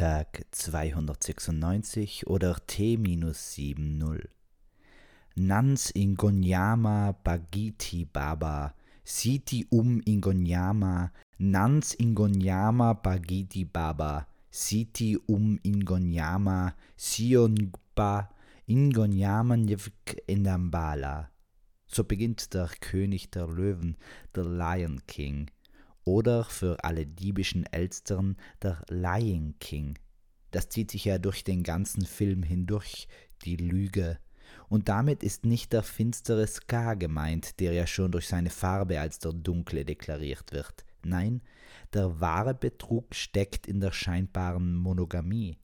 Tag 296 oder T-70. Nans Ingonyama Bagiti Baba, Siti um Ingonyama, Nans Ingonyama Bagiti Baba, Siti um Ingonyama, Sionba Ingonyama Njevk Indambala. So beginnt der König der Löwen, der Lion King oder für alle diebischen Elstern der Lion King. Das zieht sich ja durch den ganzen Film hindurch, die Lüge. Und damit ist nicht der finstere Ska gemeint, der ja schon durch seine Farbe als der dunkle deklariert wird. Nein, der wahre Betrug steckt in der scheinbaren Monogamie.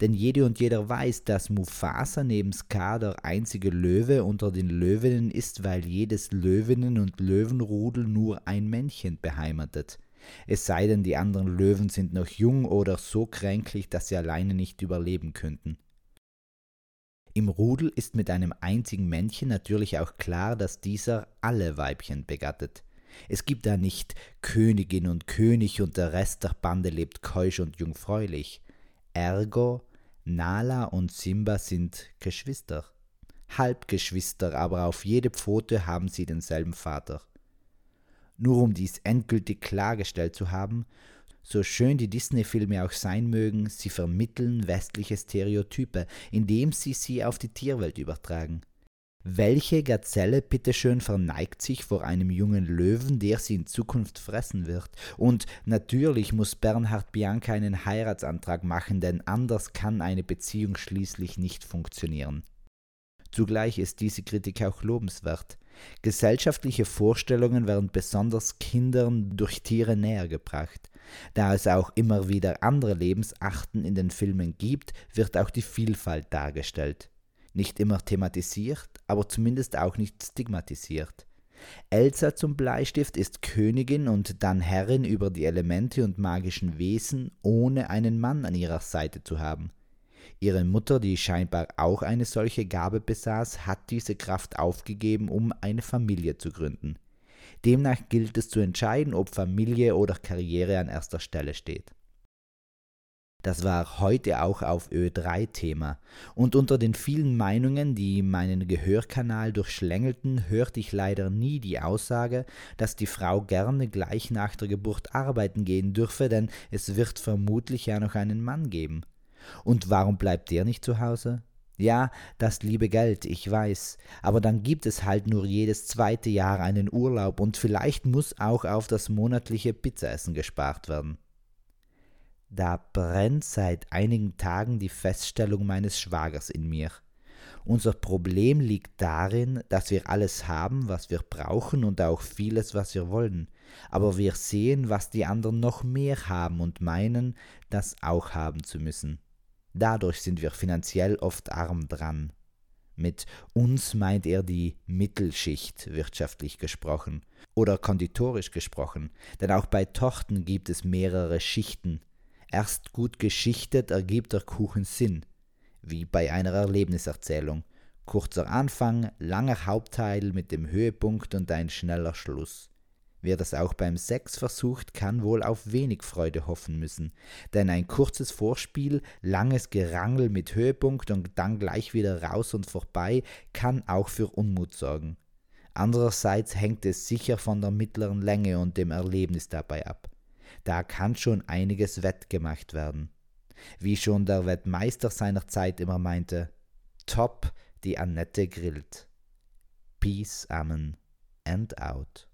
Denn jede und jeder weiß, dass Mufasa neben Scar der einzige Löwe unter den Löwinnen ist, weil jedes Löwinnen- und Löwenrudel nur ein Männchen beheimatet. Es sei denn, die anderen Löwen sind noch jung oder so kränklich, dass sie alleine nicht überleben könnten. Im Rudel ist mit einem einzigen Männchen natürlich auch klar, dass dieser alle Weibchen begattet. Es gibt da nicht Königin und König und der Rest der Bande lebt keusch und jungfräulich. Ergo Nala und Simba sind Geschwister. Halbgeschwister, aber auf jede Pfote haben sie denselben Vater. Nur um dies endgültig klargestellt zu haben, so schön die Disney-Filme auch sein mögen, sie vermitteln westliche Stereotype, indem sie sie auf die Tierwelt übertragen. Welche Gazelle bitteschön verneigt sich vor einem jungen Löwen, der sie in Zukunft fressen wird? Und natürlich muss Bernhard Bianca einen Heiratsantrag machen, denn anders kann eine Beziehung schließlich nicht funktionieren. Zugleich ist diese Kritik auch lobenswert. Gesellschaftliche Vorstellungen werden besonders Kindern durch Tiere nähergebracht. Da es auch immer wieder andere Lebensarten in den Filmen gibt, wird auch die Vielfalt dargestellt nicht immer thematisiert, aber zumindest auch nicht stigmatisiert. Elsa zum Bleistift ist Königin und dann Herrin über die Elemente und magischen Wesen, ohne einen Mann an ihrer Seite zu haben. Ihre Mutter, die scheinbar auch eine solche Gabe besaß, hat diese Kraft aufgegeben, um eine Familie zu gründen. Demnach gilt es zu entscheiden, ob Familie oder Karriere an erster Stelle steht. Das war heute auch auf Ö3 Thema. Und unter den vielen Meinungen, die meinen Gehörkanal durchschlängelten, hörte ich leider nie die Aussage, dass die Frau gerne gleich nach der Geburt arbeiten gehen dürfe, denn es wird vermutlich ja noch einen Mann geben. Und warum bleibt der nicht zu Hause? Ja, das liebe Geld, ich weiß, aber dann gibt es halt nur jedes zweite Jahr einen Urlaub und vielleicht muss auch auf das monatliche Pizzaessen gespart werden. Da brennt seit einigen Tagen die Feststellung meines Schwagers in mir. Unser Problem liegt darin, dass wir alles haben, was wir brauchen und auch vieles, was wir wollen. Aber wir sehen, was die anderen noch mehr haben und meinen, das auch haben zu müssen. Dadurch sind wir finanziell oft arm dran. Mit uns meint er die Mittelschicht, wirtschaftlich gesprochen, oder konditorisch gesprochen, denn auch bei Tochten gibt es mehrere Schichten, Erst gut geschichtet ergibt der Kuchen Sinn, wie bei einer Erlebniserzählung. Kurzer Anfang, langer Hauptteil mit dem Höhepunkt und ein schneller Schluss. Wer das auch beim Sex versucht, kann wohl auf wenig Freude hoffen müssen, denn ein kurzes Vorspiel, langes Gerangel mit Höhepunkt und dann gleich wieder raus und vorbei kann auch für Unmut sorgen. Andererseits hängt es sicher von der mittleren Länge und dem Erlebnis dabei ab. Da kann schon einiges wettgemacht werden. Wie schon der Wettmeister seiner Zeit immer meinte, top, die Annette grillt. Peace, Amen and out.